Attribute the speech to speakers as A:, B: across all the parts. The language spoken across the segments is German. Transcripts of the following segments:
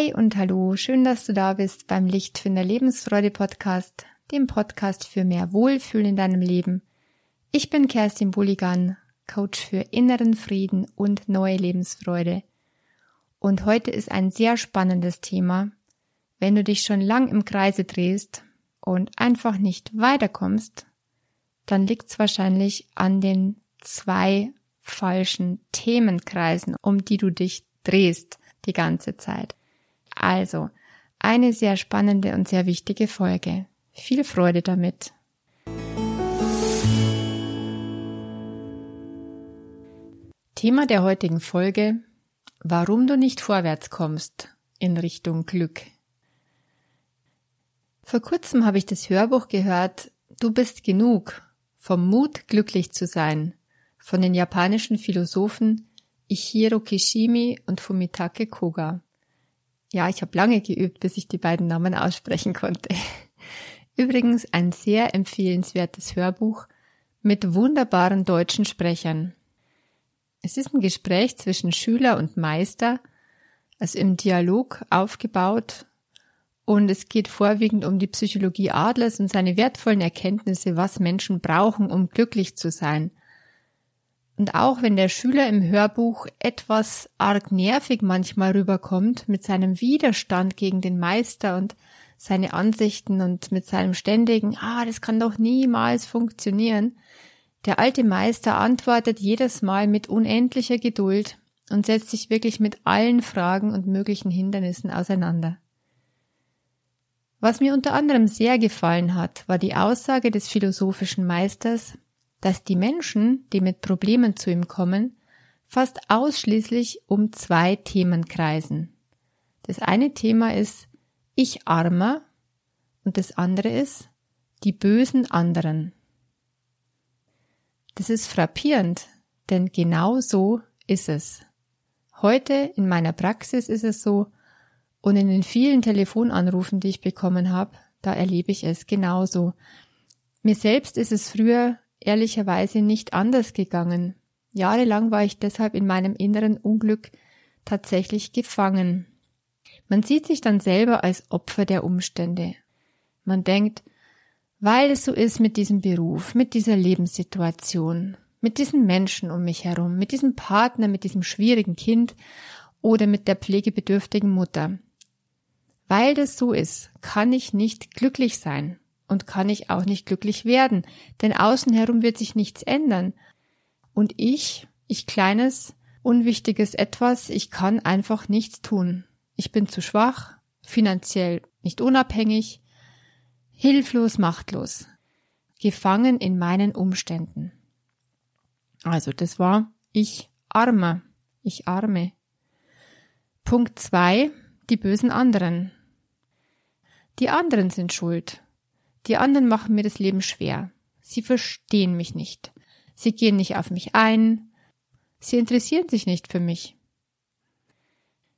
A: Hi und hallo, schön, dass du da bist beim Lichtfinder Lebensfreude Podcast, dem Podcast für mehr Wohlfühlen in deinem Leben. Ich bin Kerstin Bulligan, Coach für inneren Frieden und neue Lebensfreude. Und heute ist ein sehr spannendes Thema. Wenn du dich schon lang im Kreise drehst und einfach nicht weiterkommst, dann liegt's wahrscheinlich an den zwei falschen Themenkreisen, um die du dich drehst die ganze Zeit. Also, eine sehr spannende und sehr wichtige Folge. Viel Freude damit. Thema der heutigen Folge, warum du nicht vorwärts kommst in Richtung Glück. Vor kurzem habe ich das Hörbuch gehört, Du bist genug, vom Mut glücklich zu sein, von den japanischen Philosophen Ichiro Kishimi und Fumitake Koga. Ja, ich habe lange geübt, bis ich die beiden Namen aussprechen konnte. Übrigens ein sehr empfehlenswertes Hörbuch mit wunderbaren deutschen Sprechern. Es ist ein Gespräch zwischen Schüler und Meister, also im Dialog aufgebaut und es geht vorwiegend um die Psychologie Adlers und seine wertvollen Erkenntnisse, was Menschen brauchen, um glücklich zu sein. Und auch wenn der Schüler im Hörbuch etwas arg nervig manchmal rüberkommt mit seinem Widerstand gegen den Meister und seine Ansichten und mit seinem ständigen, ah, das kann doch niemals funktionieren, der alte Meister antwortet jedes Mal mit unendlicher Geduld und setzt sich wirklich mit allen Fragen und möglichen Hindernissen auseinander. Was mir unter anderem sehr gefallen hat, war die Aussage des philosophischen Meisters, dass die Menschen, die mit Problemen zu ihm kommen, fast ausschließlich um zwei Themen kreisen. Das eine Thema ist Ich armer und das andere ist die bösen anderen. Das ist frappierend, denn genau so ist es. Heute in meiner Praxis ist es so und in den vielen Telefonanrufen, die ich bekommen habe, da erlebe ich es genauso. Mir selbst ist es früher ehrlicherweise nicht anders gegangen. Jahrelang war ich deshalb in meinem inneren Unglück tatsächlich gefangen. Man sieht sich dann selber als Opfer der Umstände. Man denkt, weil es so ist mit diesem Beruf, mit dieser Lebenssituation, mit diesen Menschen um mich herum, mit diesem Partner, mit diesem schwierigen Kind oder mit der pflegebedürftigen Mutter. Weil das so ist, kann ich nicht glücklich sein und kann ich auch nicht glücklich werden, denn außen herum wird sich nichts ändern. Und ich, ich kleines, unwichtiges etwas, ich kann einfach nichts tun. Ich bin zu schwach, finanziell nicht unabhängig, hilflos, machtlos, gefangen in meinen Umständen. Also das war ich arme, ich arme. Punkt zwei, die bösen anderen. Die anderen sind schuld. Die anderen machen mir das Leben schwer. Sie verstehen mich nicht. Sie gehen nicht auf mich ein. Sie interessieren sich nicht für mich.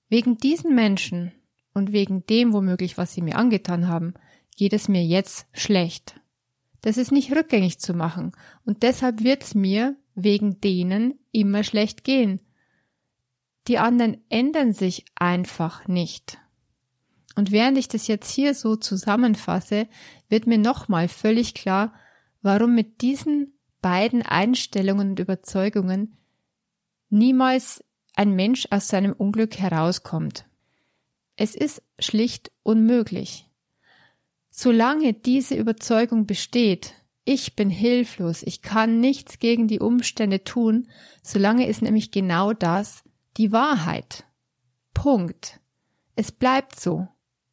A: Wegen diesen Menschen und wegen dem womöglich, was sie mir angetan haben, geht es mir jetzt schlecht. Das ist nicht rückgängig zu machen und deshalb wird es mir wegen denen immer schlecht gehen. Die anderen ändern sich einfach nicht. Und während ich das jetzt hier so zusammenfasse, wird mir nochmal völlig klar, warum mit diesen beiden Einstellungen und Überzeugungen niemals ein Mensch aus seinem Unglück herauskommt. Es ist schlicht unmöglich. Solange diese Überzeugung besteht, ich bin hilflos, ich kann nichts gegen die Umstände tun, solange ist nämlich genau das die Wahrheit. Punkt. Es bleibt so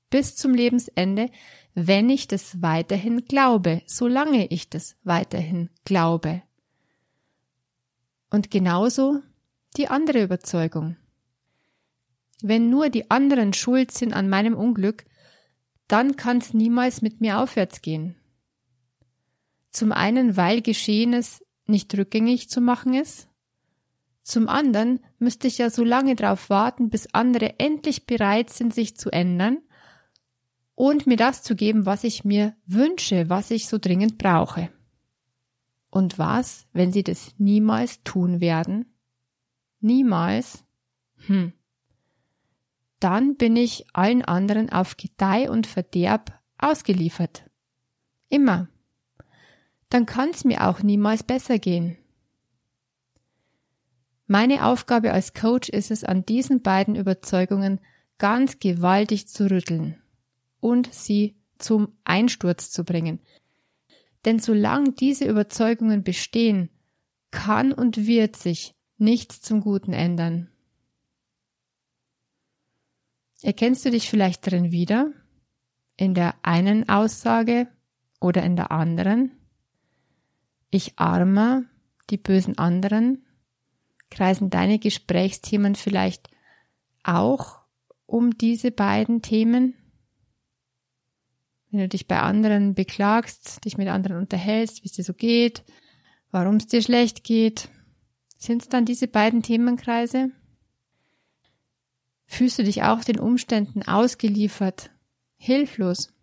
A: bis zum Lebensende, wenn ich das weiterhin glaube, solange ich das weiterhin glaube. Und genauso die andere Überzeugung. Wenn nur die anderen schuld sind an meinem Unglück, dann kann es niemals mit mir aufwärts gehen. Zum einen, weil Geschehenes nicht rückgängig zu machen ist. Zum anderen müsste ich ja so lange darauf warten, bis andere endlich bereit sind, sich zu ändern und mir das zu geben, was ich mir wünsche, was ich so dringend brauche. Und was, wenn sie das niemals tun werden? Niemals? Hm. dann bin ich allen anderen auf Gedeih und Verderb ausgeliefert. Immer. Dann kann's mir auch niemals besser gehen. Meine Aufgabe als Coach ist es, an diesen beiden Überzeugungen ganz gewaltig zu rütteln und sie zum Einsturz zu bringen. Denn solange diese Überzeugungen bestehen, kann und wird sich nichts zum Guten ändern. Erkennst du dich vielleicht darin wieder? In der einen Aussage oder in der anderen? Ich armer, die bösen anderen? Kreisen deine Gesprächsthemen vielleicht auch um diese beiden Themen? Wenn du dich bei anderen beklagst, dich mit anderen unterhältst, wie es dir so geht, warum es dir schlecht geht, sind es dann diese beiden Themenkreise? Fühlst du dich auch den Umständen ausgeliefert, hilflos?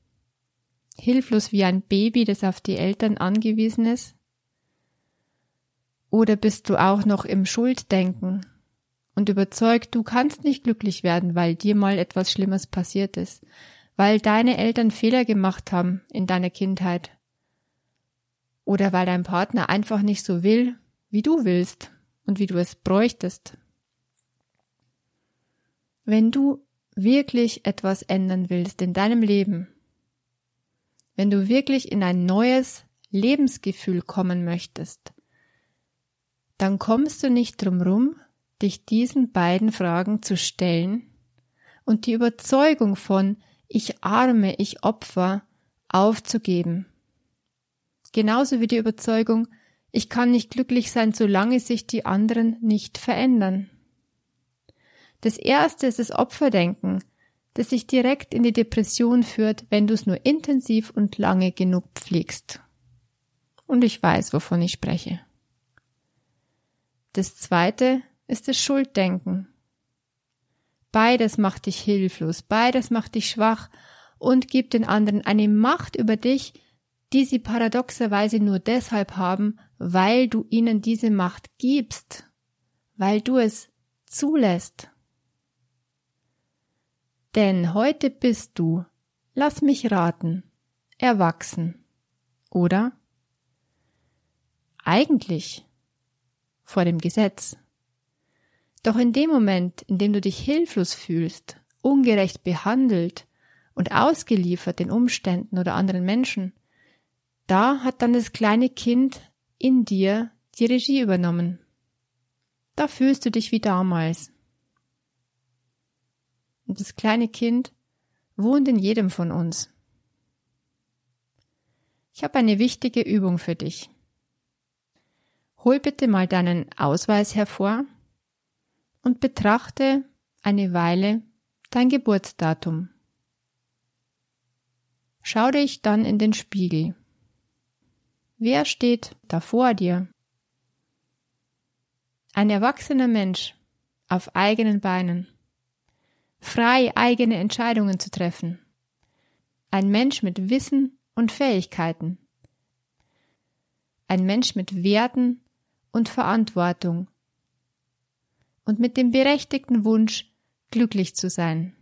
A: Hilflos wie ein Baby, das auf die Eltern angewiesen ist? Oder bist du auch noch im Schulddenken und überzeugt, du kannst nicht glücklich werden, weil dir mal etwas Schlimmes passiert ist, weil deine Eltern Fehler gemacht haben in deiner Kindheit oder weil dein Partner einfach nicht so will, wie du willst und wie du es bräuchtest. Wenn du wirklich etwas ändern willst in deinem Leben, wenn du wirklich in ein neues Lebensgefühl kommen möchtest, dann kommst du nicht drum rum, dich diesen beiden Fragen zu stellen und die Überzeugung von ich arme, ich Opfer aufzugeben. Genauso wie die Überzeugung, ich kann nicht glücklich sein, solange sich die anderen nicht verändern. Das erste ist das Opferdenken, das sich direkt in die Depression führt, wenn du es nur intensiv und lange genug pflegst. Und ich weiß, wovon ich spreche. Das zweite ist das Schulddenken. Beides macht dich hilflos, beides macht dich schwach und gibt den anderen eine Macht über dich, die sie paradoxerweise nur deshalb haben, weil du ihnen diese Macht gibst, weil du es zulässt. Denn heute bist du, lass mich raten, erwachsen, oder? Eigentlich vor dem Gesetz. Doch in dem Moment, in dem du dich hilflos fühlst, ungerecht behandelt und ausgeliefert den Umständen oder anderen Menschen, da hat dann das kleine Kind in dir die Regie übernommen. Da fühlst du dich wie damals. Und das kleine Kind wohnt in jedem von uns. Ich habe eine wichtige Übung für dich. Hol bitte mal deinen Ausweis hervor und betrachte eine Weile dein Geburtsdatum. Schau dich dann in den Spiegel. Wer steht da vor dir? Ein erwachsener Mensch auf eigenen Beinen, frei eigene Entscheidungen zu treffen. Ein Mensch mit Wissen und Fähigkeiten. Ein Mensch mit Werten und Verantwortung und mit dem berechtigten Wunsch, glücklich zu sein.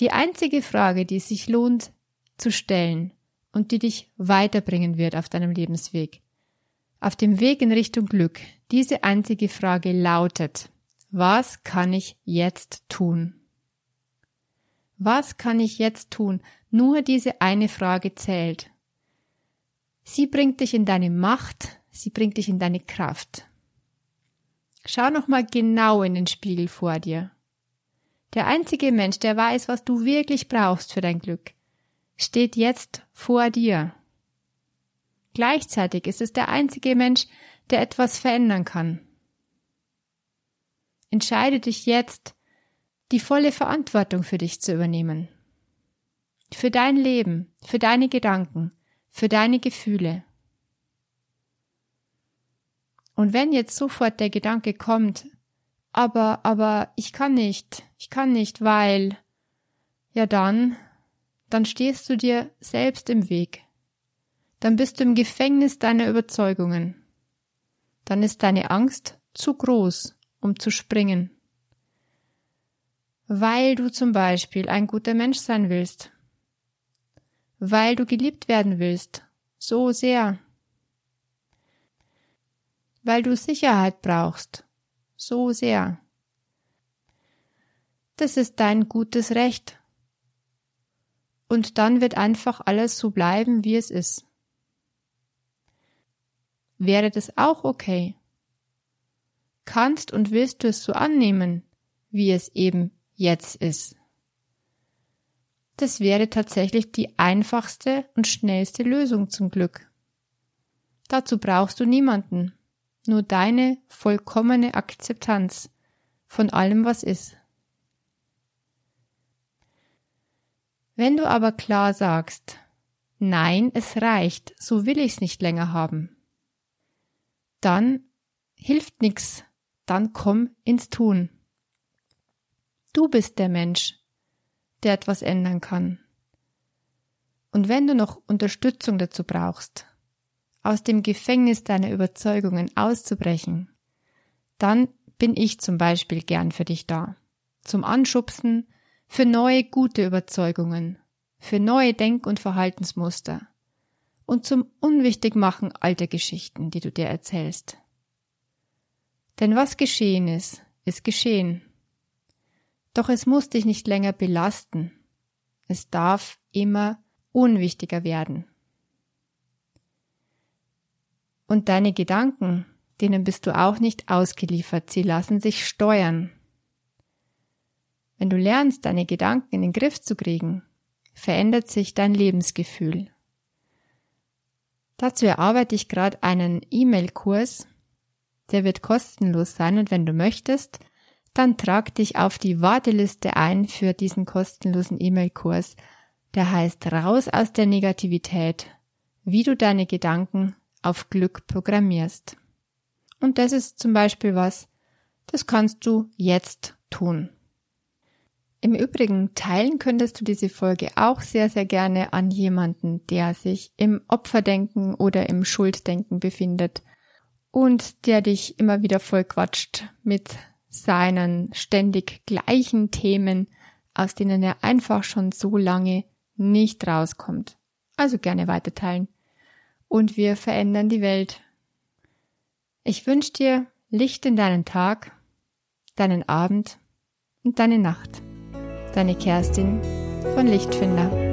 A: Die einzige Frage, die es sich lohnt zu stellen und die dich weiterbringen wird auf deinem Lebensweg, auf dem Weg in Richtung Glück, diese einzige Frage lautet, was kann ich jetzt tun? Was kann ich jetzt tun? Nur diese eine Frage zählt. Sie bringt dich in deine Macht, sie bringt dich in deine Kraft. Schau nochmal genau in den Spiegel vor dir. Der einzige Mensch, der weiß, was du wirklich brauchst für dein Glück, steht jetzt vor dir. Gleichzeitig ist es der einzige Mensch, der etwas verändern kann. Entscheide dich jetzt, die volle Verantwortung für dich zu übernehmen. Für dein Leben, für deine Gedanken, für deine Gefühle. Und wenn jetzt sofort der Gedanke kommt, aber, aber ich kann nicht, ich kann nicht, weil, ja dann, dann stehst du dir selbst im Weg. Dann bist du im Gefängnis deiner Überzeugungen. Dann ist deine Angst zu groß, um zu springen. weil du zum Beispiel ein guter Mensch sein willst, weil du geliebt werden willst, so sehr, weil du Sicherheit brauchst, so sehr. Das ist dein gutes Recht. Und dann wird einfach alles so bleiben, wie es ist. Wäre das auch okay? Kannst und willst du es so annehmen, wie es eben jetzt ist? Das wäre tatsächlich die einfachste und schnellste Lösung zum Glück. Dazu brauchst du niemanden, nur deine vollkommene Akzeptanz von allem, was ist. Wenn du aber klar sagst, nein, es reicht, so will ich's nicht länger haben, dann hilft nix, dann komm ins Tun. Du bist der Mensch, der etwas ändern kann. Und wenn du noch Unterstützung dazu brauchst, aus dem Gefängnis deiner Überzeugungen auszubrechen, dann bin ich zum Beispiel gern für dich da. Zum Anschubsen, für neue gute Überzeugungen, für neue Denk- und Verhaltensmuster und zum Unwichtigmachen alter Geschichten, die du dir erzählst. Denn was geschehen ist, ist geschehen. Doch es muss dich nicht länger belasten. Es darf immer unwichtiger werden. Und deine Gedanken, denen bist du auch nicht ausgeliefert, sie lassen sich steuern. Wenn du lernst, deine Gedanken in den Griff zu kriegen, verändert sich dein Lebensgefühl. Dazu erarbeite ich gerade einen E-Mail-Kurs, der wird kostenlos sein und wenn du möchtest, dann trag dich auf die Warteliste ein für diesen kostenlosen E-Mail-Kurs. Der heißt Raus aus der Negativität, wie du deine Gedanken auf Glück programmierst. Und das ist zum Beispiel was, das kannst du jetzt tun. Im Übrigen teilen könntest du diese Folge auch sehr, sehr gerne an jemanden, der sich im Opferdenken oder im Schulddenken befindet und der dich immer wieder vollquatscht mit seinen ständig gleichen Themen, aus denen er einfach schon so lange nicht rauskommt. Also gerne weiterteilen. Und wir verändern die Welt. Ich wünsche dir Licht in deinen Tag, deinen Abend und deine Nacht. Deine Kerstin von Lichtfinder.